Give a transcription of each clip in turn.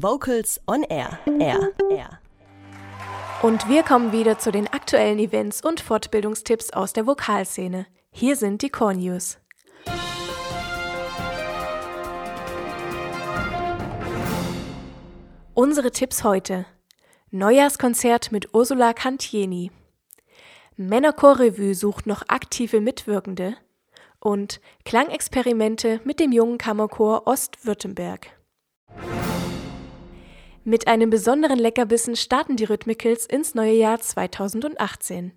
Vocals on Air. Air. Air. Und wir kommen wieder zu den aktuellen Events und Fortbildungstipps aus der Vokalszene. Hier sind die Core News. Unsere Tipps heute. Neujahrskonzert mit Ursula Cantieni. Männerchor-Revue sucht noch aktive Mitwirkende. Und Klangexperimente mit dem jungen Kammerchor Ostwürttemberg. Mit einem besonderen Leckerbissen starten die Rhythmicals ins neue Jahr 2018.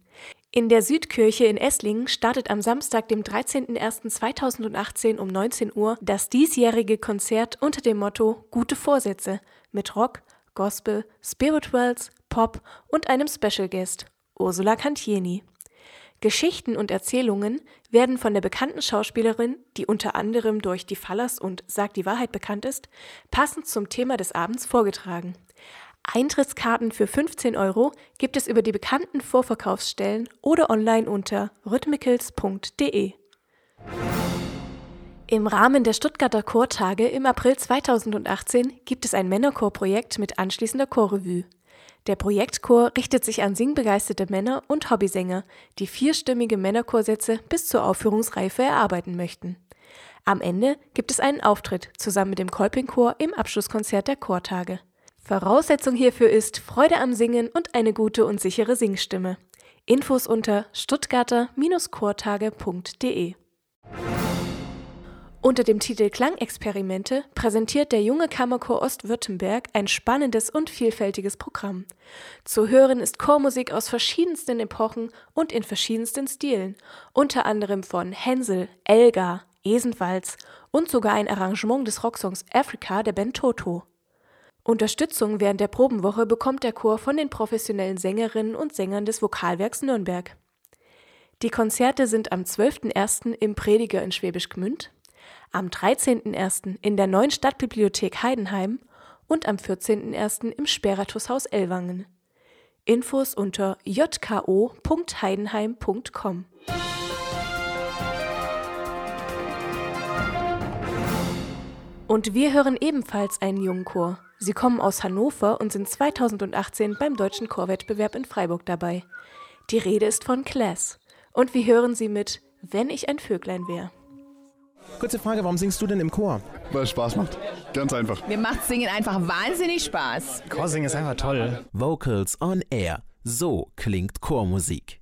In der Südkirche in Esslingen startet am Samstag, dem 13.01.2018 um 19 Uhr das diesjährige Konzert unter dem Motto Gute Vorsätze mit Rock, Gospel, Spirituals, Pop und einem Special Guest, Ursula Cantieni. Geschichten und Erzählungen werden von der bekannten Schauspielerin, die unter anderem durch Die Fallers und Sagt die Wahrheit bekannt ist, passend zum Thema des Abends vorgetragen. Eintrittskarten für 15 Euro gibt es über die bekannten Vorverkaufsstellen oder online unter rhythmicals.de. Im Rahmen der Stuttgarter Chortage im April 2018 gibt es ein Männerchorprojekt mit anschließender Chorrevue. Der Projektchor richtet sich an singbegeisterte Männer und Hobbysänger, die vierstimmige Männerchorsätze bis zur Aufführungsreife erarbeiten möchten. Am Ende gibt es einen Auftritt zusammen mit dem Kolpingchor im Abschlusskonzert der Chortage. Voraussetzung hierfür ist Freude am Singen und eine gute und sichere Singstimme. Infos unter stuttgarter-chortage.de unter dem Titel Klangexperimente präsentiert der junge Kammerchor Ostwürttemberg ein spannendes und vielfältiges Programm. Zu hören ist Chormusik aus verschiedensten Epochen und in verschiedensten Stilen, unter anderem von Hänsel, Elgar, Esenwalz und sogar ein Arrangement des Rocksongs Africa der Band Toto. Unterstützung während der Probenwoche bekommt der Chor von den professionellen Sängerinnen und Sängern des Vokalwerks Nürnberg. Die Konzerte sind am 12.01. im Prediger in Schwäbisch Gmünd, am 13.01. in der neuen Stadtbibliothek Heidenheim und am 14.01. im Speratushaus Ellwangen. Infos unter jko.heidenheim.com. Und wir hören ebenfalls einen jungen Chor. Sie kommen aus Hannover und sind 2018 beim Deutschen Chorwettbewerb in Freiburg dabei. Die Rede ist von Class. Und wir hören sie mit Wenn ich ein Vöglein wäre. Kurze Frage, warum singst du denn im Chor? Weil es Spaß macht. Ganz einfach. Mir macht Singen einfach wahnsinnig Spaß. Chorsingen ist einfach toll. Vocals on Air. So klingt Chormusik.